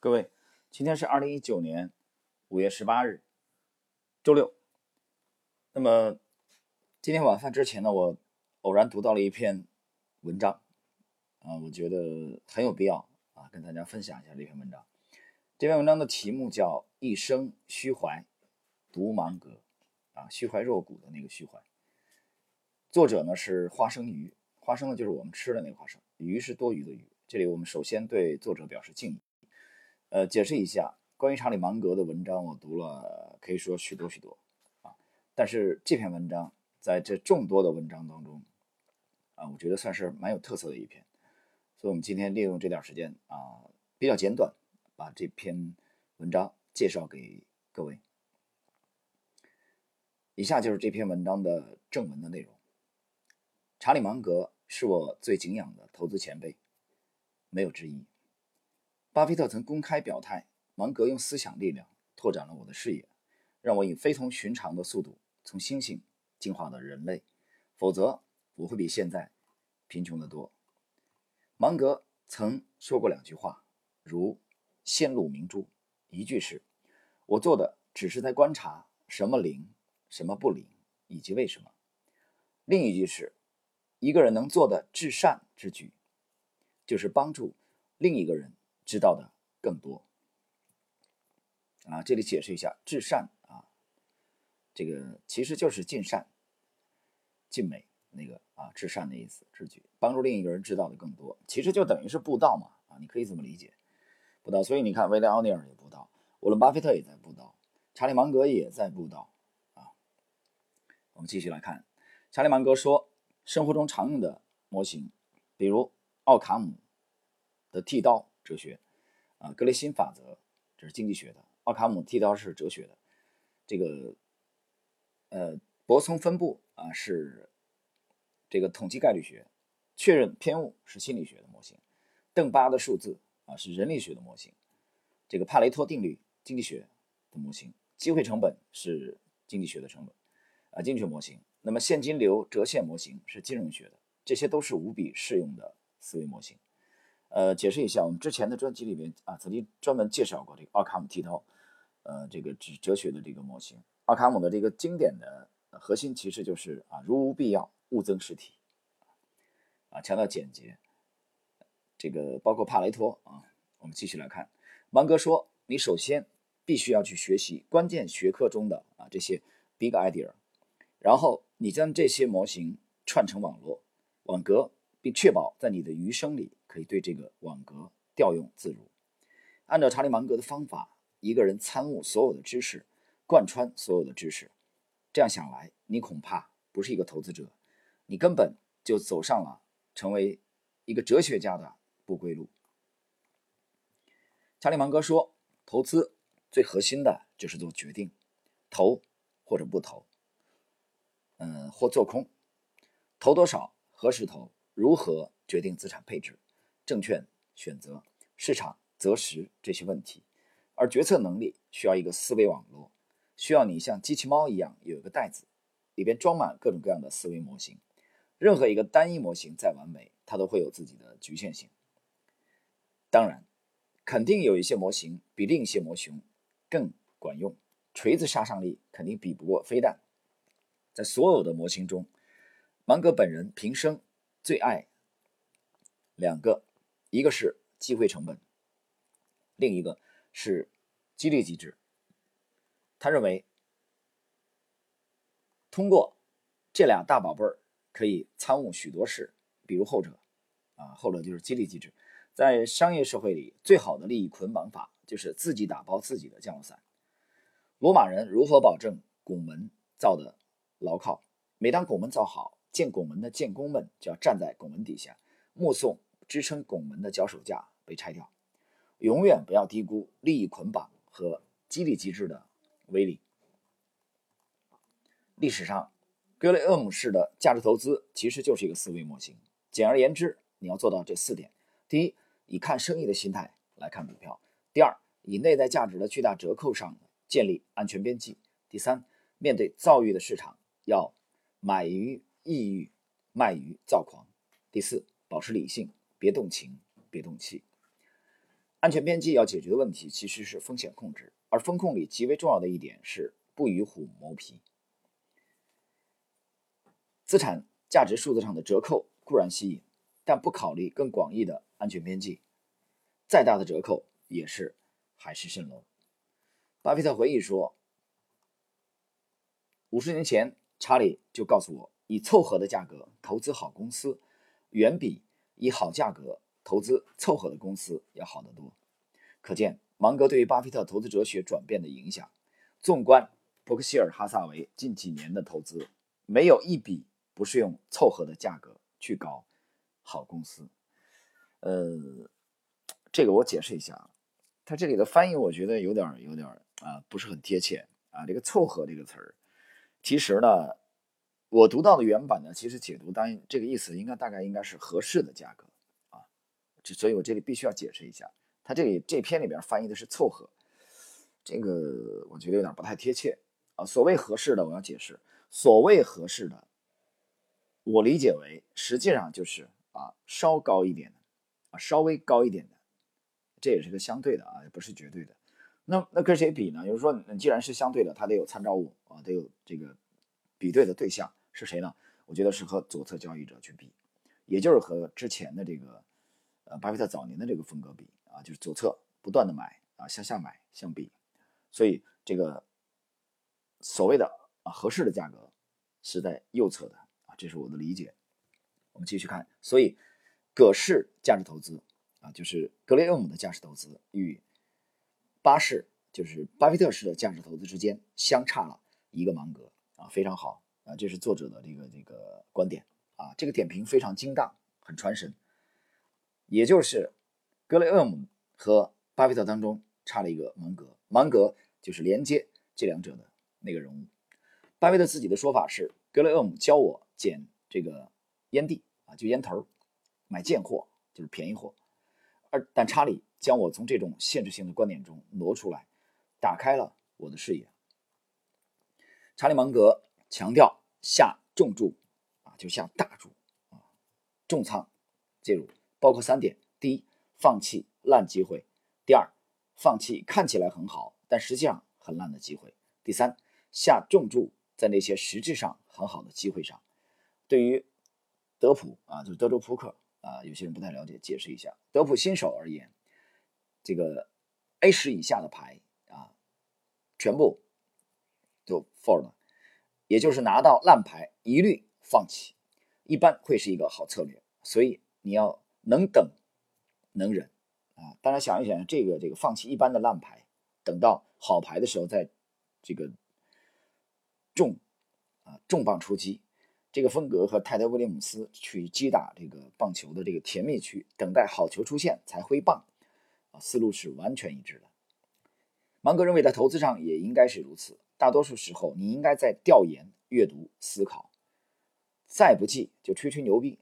各位，今天是二零一九年五月十八日，周六。那么今天晚饭之前呢，我偶然读到了一篇文章，啊，我觉得很有必要啊，跟大家分享一下这篇文章。这篇文章的题目叫《一生虚怀，读芒格》，啊，虚怀若谷的那个虚怀。作者呢是花生鱼，花生呢就是我们吃的那个花生，鱼是多余的鱼。这里我们首先对作者表示敬意。呃，解释一下关于查理芒格的文章，我读了可以说许多许多啊。但是这篇文章在这众多的文章当中啊，我觉得算是蛮有特色的一篇。所以，我们今天利用这点时间啊，比较简短，把这篇文章介绍给各位。以下就是这篇文章的正文的内容。查理芒格是我最敬仰的投资前辈，没有之一。巴菲特曾公开表态，芒格用思想力量拓展了我的视野，让我以非同寻常的速度从猩猩进化到人类，否则我会比现在贫穷得多。芒格曾说过两句话，如线路明珠，一句是：“我做的只是在观察什么灵，什么不灵，以及为什么。”另一句是：“一个人能做的至善之举，就是帮助另一个人。”知道的更多啊！这里解释一下，至善啊，这个其实就是尽善、尽美那个啊，至善的意思。之举帮助另一个人知道的更多，其实就等于是布道嘛啊！你可以这么理解，布道。所以你看，威廉奥尼尔也布道，沃伦巴菲特也在布道，查理芒格也在布道啊。我们继续来看，查理芒格说，生活中常用的模型，比如奥卡姆的剃刀。哲学，啊，格雷欣法则这是经济学的，奥卡姆剃刀是哲学的，这个，呃，泊松分布啊是这个统计概率学，确认偏误是心理学的模型，邓巴的数字啊是人类学的模型，这个帕雷托定律经济学的模型，机会成本是经济学的成本啊经济学模型，那么现金流折现模型是金融学的，这些都是无比适用的思维模型。呃，解释一下，我们之前的专辑里面啊，曾经专门介绍过这个奥卡姆剃刀，呃，这个哲哲学的这个模型。奥卡姆的这个经典的核心其实就是啊，如无必要，勿增实体，啊，强调简洁。这个包括帕雷托啊，我们继续来看，芒格说，你首先必须要去学习关键学科中的啊这些 big idea，然后你将这些模型串成网络网格，并确保在你的余生里。可以对这个网格调用自如。按照查理芒格的方法，一个人参悟所有的知识，贯穿所有的知识。这样想来，你恐怕不是一个投资者，你根本就走上了成为一个哲学家的不归路。查理芒格说：“投资最核心的就是做决定，投或者不投，嗯，或做空，投多少，何时投，如何决定资产配置。”证券选择、市场择时这些问题，而决策能力需要一个思维网络，需要你像机器猫一样有一个袋子，里边装满各种各样的思维模型。任何一个单一模型再完美，它都会有自己的局限性。当然，肯定有一些模型比另一些模型更管用，锤子杀伤力肯定比不过飞弹。在所有的模型中，芒格本人平生最爱两个。一个是机会成本，另一个是激励机制。他认为，通过这俩大宝贝儿可以参悟许多事，比如后者，啊，后者就是激励机制。在商业社会里，最好的利益捆绑法就是自己打包自己的降落伞。罗马人如何保证拱门造的牢靠？每当拱门造好，建拱门的建工们就要站在拱门底下，目送。支撑拱门的脚手架被拆掉，永远不要低估利益捆绑和激励机制的威力。历史上，格雷厄姆式的价值投资其实就是一个思维模型。简而言之，你要做到这四点：第一，以看生意的心态来看股票；第二，以内在价值的巨大折扣上建立安全边际；第三，面对躁郁的市场，要买于抑郁，卖于躁狂；第四，保持理性。别动情，别动气。安全边际要解决的问题其实是风险控制，而风控里极为重要的一点是不与虎谋皮。资产价值数字上的折扣固然吸引，但不考虑更广义的安全边际，再大的折扣也是海市蜃楼。巴菲特回忆说：“五十年前，查理就告诉我，以凑合的价格投资好公司，远比以好价格投资凑合的公司要好得多。”可见芒格对于巴菲特投资哲学转变的影响。纵观伯克希尔哈萨维近几年的投资，没有一笔不是用凑合的价格去搞好公司。呃，这个我解释一下，他这里的翻译我觉得有点有点啊不是很贴切啊。这个“凑合”这个词儿，其实呢，我读到的原版呢，其实解读当然这个意思应该大概应该是合适的价格啊。这所以我这里必须要解释一下，他这里这篇里边翻译的是“凑合”。这个我觉得有点不太贴切啊。所谓合适的，我要解释，所谓合适的，我理解为实际上就是啊稍高一点的啊稍微高一点的，这也是个相对的啊，也不是绝对的。那那跟谁比呢？就是说，既然是相对的，它得有参照物啊，得有这个比对的对象是谁呢？我觉得是和左侧交易者去比，也就是和之前的这个呃巴菲特早年的这个风格比啊，就是左侧不断的买啊向下买相比。所以这个所谓的啊合适的价格是在右侧的啊，这是我的理解。我们继续看，所以葛氏价值投资啊，就是格雷厄姆的价值投资与巴氏就是巴菲特式的价值投资之间相差了一个芒格啊，非常好啊，这是作者的这个这个观点啊，这个点评非常精当，很传神。也就是格雷厄姆和巴菲特当中差了一个芒格。芒格就是连接这两者的那个人物。巴菲特自己的说法是：格雷厄姆教我捡这个烟蒂啊，就烟头，买贱货就是便宜货。而但查理将我从这种限制性的观点中挪出来，打开了我的视野。查理芒格强调下重注啊，就下大注啊，重仓介入，包括三点：第一，放弃烂机会；第二，放弃看起来很好，但实际上很烂的机会。第三，下重注在那些实质上很好的机会上。对于德普啊，就是德州扑克啊，有些人不太了解，解释一下。德普新手而言，这个 A 十以下的牌啊，全部都 fold，也就是拿到烂牌一律放弃，一般会是一个好策略。所以你要能等，能忍。啊，大家想一想，这个这个放弃一般的烂牌，等到好牌的时候再这个重啊重磅出击，这个风格和泰德威廉姆斯去击打这个棒球的这个甜蜜区，等待好球出现才挥棒啊，思路是完全一致的。芒格认为在投资上也应该是如此，大多数时候你应该在调研、阅读、思考，再不济就吹吹牛逼，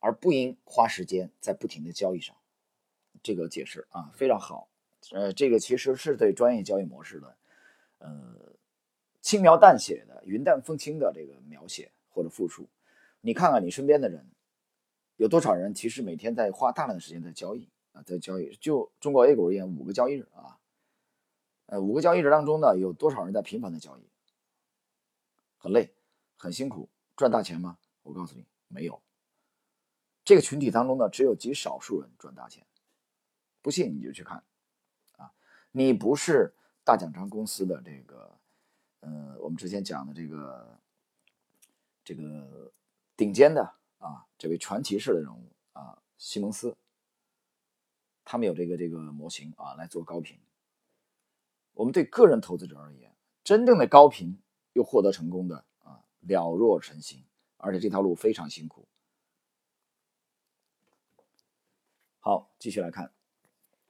而不应花时间在不停的交易上。这个解释啊非常好，呃，这个其实是对专业交易模式的，呃，轻描淡写的、云淡风轻的这个描写或者复述。你看看你身边的人，有多少人其实每天在花大量的时间在交易啊，在交易。就中国 A 股而言，五个交易日啊，呃，五个交易日当中呢，有多少人在频繁的交易？很累，很辛苦，赚大钱吗？我告诉你，没有。这个群体当中呢，只有极少数人赚大钱。不信你就去看，啊，你不是大奖章公司的这个，呃，我们之前讲的这个，这个顶尖的啊，这位传奇式的人物啊，西蒙斯，他们有这个这个模型啊来做高频。我们对个人投资者而言，真正的高频又获得成功的啊，了若晨星，而且这条路非常辛苦。好，继续来看。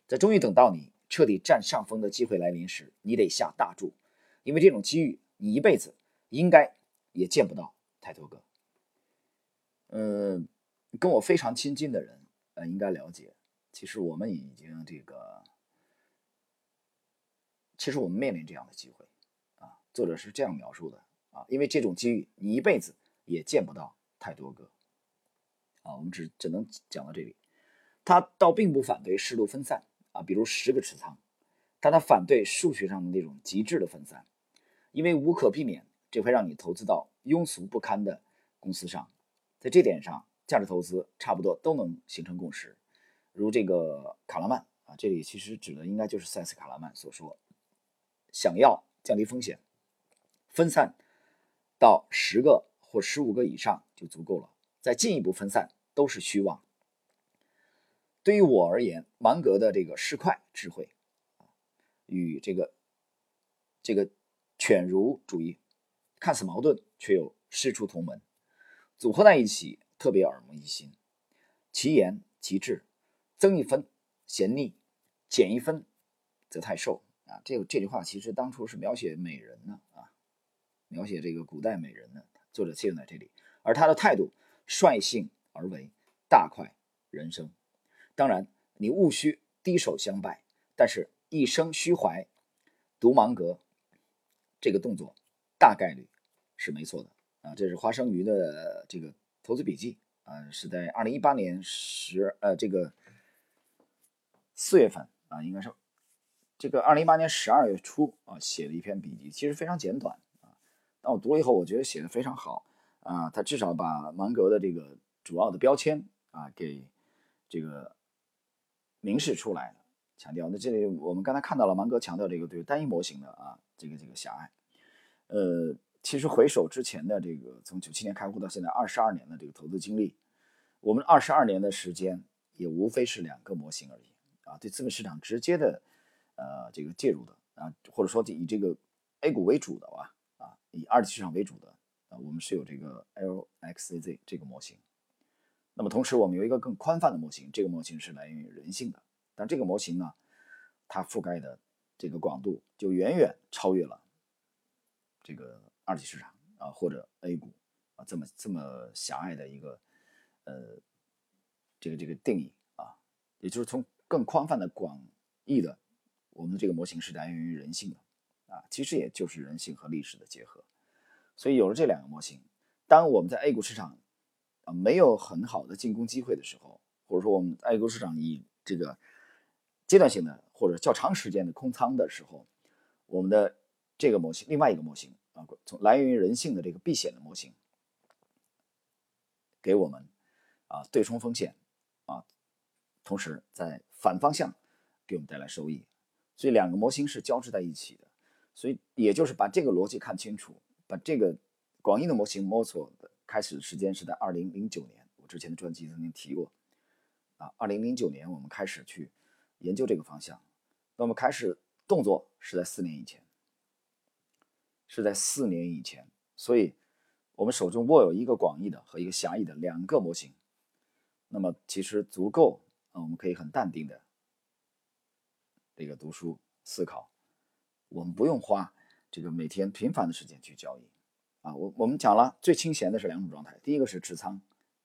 在终于等到你彻底占上风的机会来临时，你得下大注，因为这种机遇你一辈子应该也见不到太多个。嗯，跟我非常亲近的人，呃，应该了解，其实我们已经这个，其实我们面临这样的机会啊。作者是这样描述的啊，因为这种机遇你一辈子也见不到太多个啊。我们只只能讲到这里，他倒并不反对适度分散。啊，比如十个持仓，但他反对数学上的那种极致的分散，因为无可避免，这会让你投资到庸俗不堪的公司上。在这点上，价值投资差不多都能形成共识。如这个卡拉曼啊，这里其实指的应该就是塞斯卡拉曼所说，想要降低风险，分散到十个或十五个以上就足够了，再进一步分散都是虚妄。对于我而言，芒格的这个市侩智慧，与这个这个犬儒主义看似矛盾，却又师出同门，组合在一起特别耳目一新。其言其志，增一分嫌腻，减一分则太瘦啊！这这句话其实当初是描写美人呢啊，描写这个古代美人的。作者借用在这里，而他的态度率性而为，大快人生。当然，你务须低首相拜，但是一生虚怀，读芒格这个动作，大概率是没错的啊。这是花生鱼的这个投资笔记啊，是在二零一八年十呃这个四月份啊，应该是这个二零一八年十二月初啊写的一篇笔记，其实非常简短啊。但我读了以后，我觉得写的非常好啊。他至少把芒格的这个主要的标签啊给这个。明示出来了，强调那这里我们刚才看到了芒格强调这个对单一模型的啊这个这个狭隘，呃，其实回首之前的这个从九七年开户到现在二十二年的这个投资经历，我们二十二年的时间也无非是两个模型而已啊，对资本市场直接的呃这个介入的啊，或者说以这个 A 股为主的吧啊，以二级市场为主的啊，我们是有这个 LXZ 这个模型。那么同时，我们有一个更宽泛的模型，这个模型是来源于人性的。但这个模型呢，它覆盖的这个广度就远远超越了这个二级市场啊或者 A 股啊这么这么狭隘的一个呃这个这个定义啊，也就是从更宽泛的广义的，我们这个模型是来源于人性的啊，其实也就是人性和历史的结合。所以有了这两个模型，当我们在 A 股市场。啊，没有很好的进攻机会的时候，或者说我们 A 股市场以这个阶段性的或者较长时间的空仓的时候，我们的这个模型，另外一个模型啊，从来源于人性的这个避险的模型，给我们啊对冲风险啊，同时在反方向给我们带来收益，所以两个模型是交织在一起的，所以也就是把这个逻辑看清楚，把这个广义的模型摸索的。开始时间是在二零零九年，我之前的专辑曾经提过，啊，二零零九年我们开始去研究这个方向，那么开始动作是在四年以前，是在四年以前，所以我们手中握有一个广义的和一个狭义的两个模型，那么其实足够啊，我们可以很淡定的这个读书思考，我们不用花这个每天频繁的时间去交易。啊，我我们讲了最清闲的是两种状态，第一个是持仓，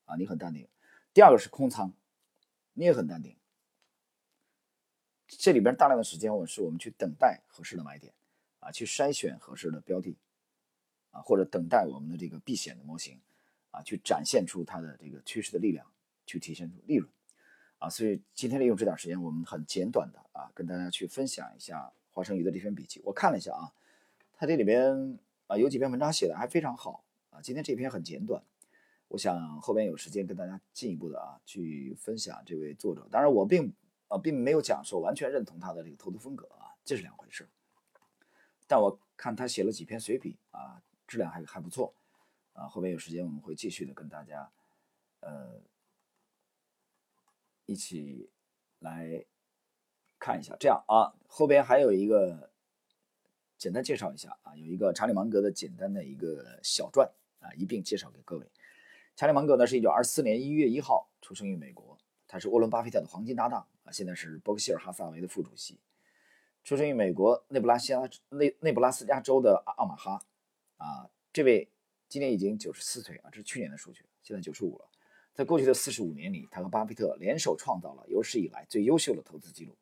啊，你很淡定；第二个是空仓，你也很淡定。这里边大量的时间，我是我们去等待合适的买点，啊，去筛选合适的标的，啊，或者等待我们的这个避险的模型，啊，去展现出它的这个趋势的力量，去体现出利润，啊，所以今天利用这点时间，我们很简短的啊，跟大家去分享一下华生鱼的这篇笔记。我看了一下啊，它这里边。啊，有几篇文章写的还非常好啊。今天这篇很简短，我想后边有时间跟大家进一步的啊去分享这位作者。当然，我并啊并没有讲说完全认同他的这个投资风格啊，这是两回事。但我看他写了几篇随笔啊，质量还还不错啊。后边有时间我们会继续的跟大家呃一起来看一下。这样啊，后边还有一个。简单介绍一下啊，有一个查理芒格的简单的一个小传啊，一并介绍给各位。查理芒格呢，是一九二四年一月一号出生于美国，他是沃伦巴菲特的黄金搭档啊，现在是伯克希尔哈撒韦的副主席，出生于美国内布拉斯加内内布拉斯加州的奥马哈啊。这位今年已经九十四岁啊，这是去年的数据，现在九十五了。在过去的四十五年里，他和巴菲特联手创造了有史以来最优秀的投资记录。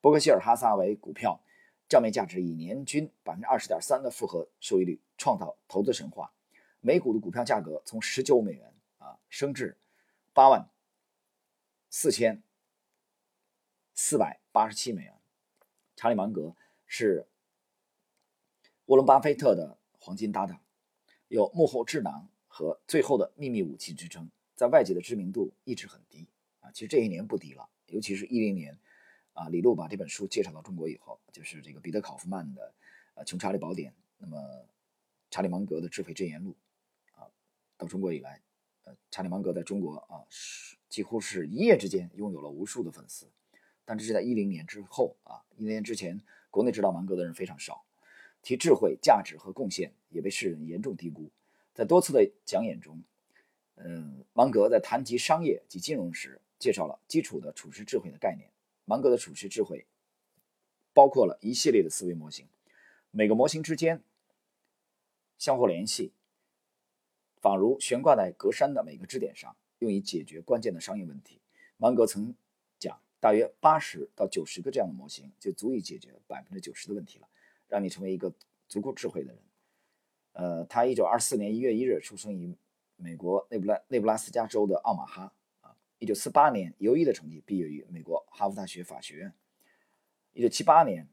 伯克希尔哈撒韦股票。账面价值以年均百分之二十点三的复合收益率创造投资神话，每股的股票价格从十九美元啊升至八万四千四百八十七美元。查理芒格是沃伦巴菲特的黄金搭档，有幕后智囊和最后的秘密武器之称，在外界的知名度一直很低啊。其实这一年不低了，尤其是一零年啊，李路把这本书介绍到中国以后，就是这个彼得考夫曼的《呃穷查理宝典》，那么查理芒格的《智慧箴言录》啊，到中国以来，呃，查理芒格在中国啊是几乎是一夜之间拥有了无数的粉丝，但这是在一零年之后啊，一零年之前，国内知道芒格的人非常少。其智慧、价值和贡献也被世人严重低估。在多次的讲演中，嗯，芒格在谈及商业及金融时，介绍了基础的处世智慧的概念。芒格的处世智慧包括了一系列的思维模型，每个模型之间相互联系，仿如悬挂在格栅的每个支点上，用以解决关键的商业问题。芒格曾讲，大约八十到九十个这样的模型就足以解决百分之九十的问题了。让你成为一个足够智慧的人。呃，他一九二四年一月一日出生于美国内布拉内布拉斯加州的奥马哈。啊，一九四八年优异的成绩毕业于美国哈佛大学法学院。一九七八年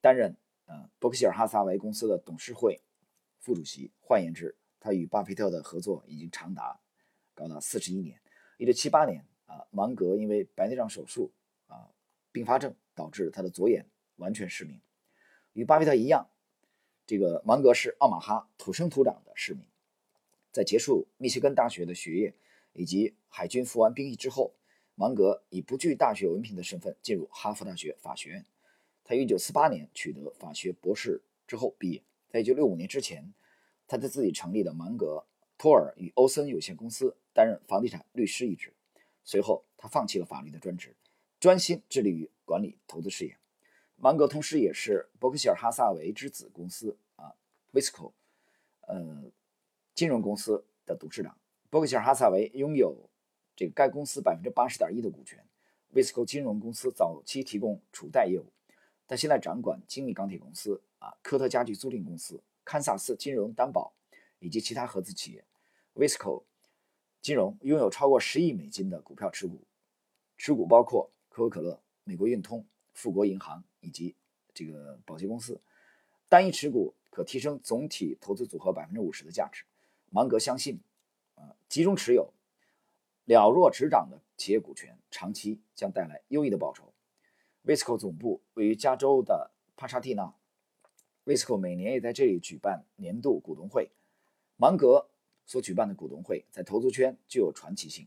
担任呃伯克希尔哈撒韦公司的董事会副主席。换言之，他与巴菲特的合作已经长达高达四十一年。一九七八年啊，芒格因为白内障手术啊并发症导致他的左眼完全失明。与巴菲特一样，这个芒格是奥马哈土生土长的市民。在结束密歇根大学的学业以及海军服完兵役之后，芒格以不具大学文凭的身份进入哈佛大学法学院。他于1948年取得法学博士之后毕业。在1965年之前，他在自己成立的芒格托尔与欧森有限公司担任房地产律师一职。随后，他放弃了法律的专职，专心致力于管理投资事业。芒格同时也是伯克希尔哈萨韦之子公司啊，Visco，呃，金融公司的董事长。伯克希尔哈萨韦拥有这个该公司百分之八十点一的股权。Visco 金融公司早期提供储贷业务，但现在掌管精密钢铁公司啊，科特家具租赁公司、堪萨斯金融担保以及其他合资企业。Visco 金融拥有超过十亿美金的股票持股，持股包括可口可乐、美国运通、富国银行。以及这个保洁公司，单一持股可提升总体投资组合百分之五十的价值。芒格相信，啊，集中持有了若指掌的企业股权，长期将带来优异的报酬。Visco 总部位于加州的帕沙蒂纳，Visco 每年也在这里举办年度股东会。芒格所举办的股东会在投资圈具有传奇性，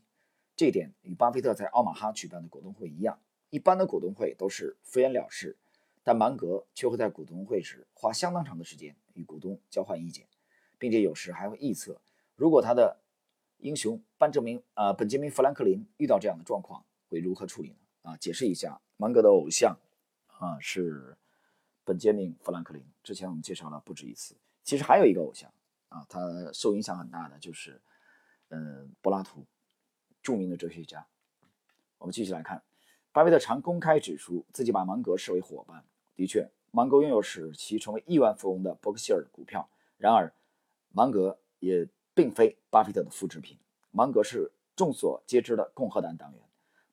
这一点与巴菲特在奥马哈举办的股东会一样。一般的股东会都是敷衍了事。但芒格却会在股东会时花相当长的时间与股东交换意见，并且有时还会臆测，如果他的英雄班哲明啊本杰明富兰克林遇到这样的状况会如何处理呢？啊，解释一下，芒格的偶像啊是本杰明富兰克林，之前我们介绍了不止一次。其实还有一个偶像啊，他受影响很大的就是嗯柏拉图，著名的哲学家。我们继续来看，巴菲特常公开指出自己把芒格视为伙伴。的确，芒格拥有使其成为亿万富翁的伯克希尔股票。然而，芒格也并非巴菲特的复制品。芒格是众所皆知的共和党党员，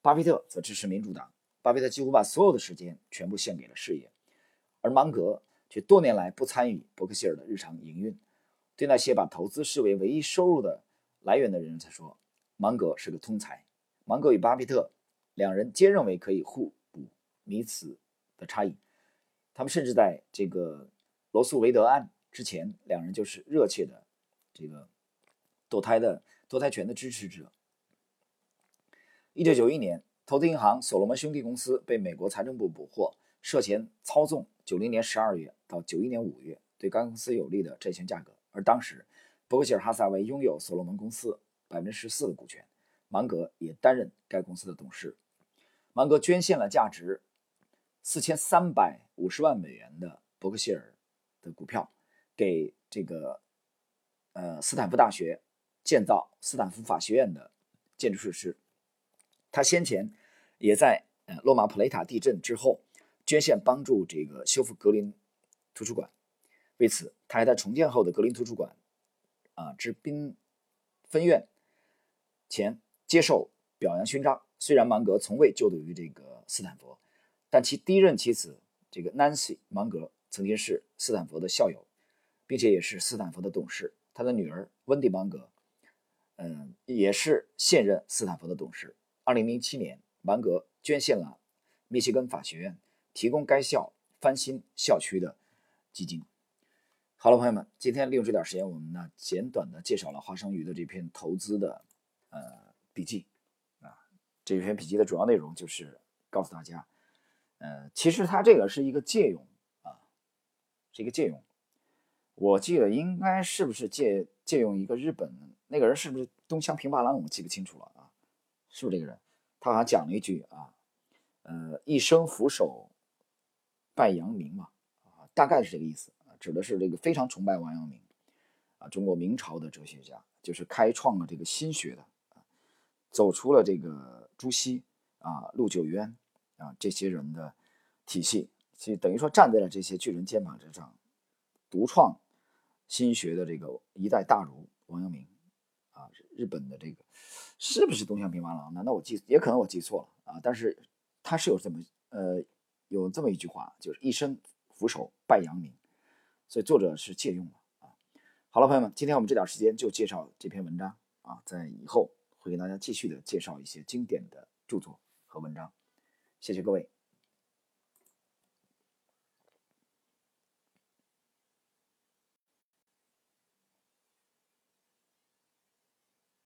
巴菲特则支持民主党。巴菲特几乎把所有的时间全部献给了事业，而芒格却多年来不参与伯克希尔的日常营运。对那些把投资视为唯一收入的来源的人才说，芒格是个通才。芒格与巴菲特两人皆认为可以互补彼此的差异。他们甚至在这个罗素韦德案之前，两人就是热切的这个堕胎的堕胎权的支持者。一九九一年，投资银行所罗门兄弟公司被美国财政部捕获，涉嫌操纵九零年十二月到九一年五月对该公司有利的债券价格。而当时，伯克希尔哈撒韦拥有所罗门公司百分之十四的股权，芒格也担任该公司的董事。芒格捐献了价值。四千三百五十万美元的伯克希尔的股票给这个呃斯坦福大学建造斯坦福法学院的建筑设施。他先前也在呃洛马普雷塔地震之后捐献帮助这个修复格林图书馆。为此，他还在重建后的格林图书馆啊之宾分院前接受表扬勋章。虽然芒格从未就读于这个斯坦福。但其第一任妻子这个 Nancy 芒格曾经是斯坦福的校友，并且也是斯坦福的董事。他的女儿温蒂芒格，嗯，也是现任斯坦福的董事。二零零七年，芒格捐献了密歇根法学院提供该校翻新校区的基金。好了，朋友们，今天利用这点时间，我们呢简短的介绍了华生鱼的这篇投资的呃笔记啊。这篇笔记的主要内容就是告诉大家，呃，其实它这个是一个借用啊，是一个借用。我记得应该是不是借借用一个日本那个人是不是东乡平八郎？我记不清楚了啊，是不是这个人？他好像讲了一句啊，呃，一生俯首拜阳明嘛，啊，大概是这个意思啊，指的是这个非常崇拜王阳明啊，中国明朝的哲学家，就是开创了这个心学的，走出了这个朱熹啊、陆九渊啊这些人的体系，其实等于说站在了这些巨人肩膀之上，独创。心学的这个一代大儒王阳明啊，日本的这个是不是东乡平八郎？难道我记也可能我记错了啊？但是他是有这么呃有这么一句话，就是一生俯首拜阳明，所以作者是借用了啊。好了，朋友们，今天我们这点时间就介绍这篇文章啊，在以后会给大家继续的介绍一些经典的著作和文章。谢谢各位。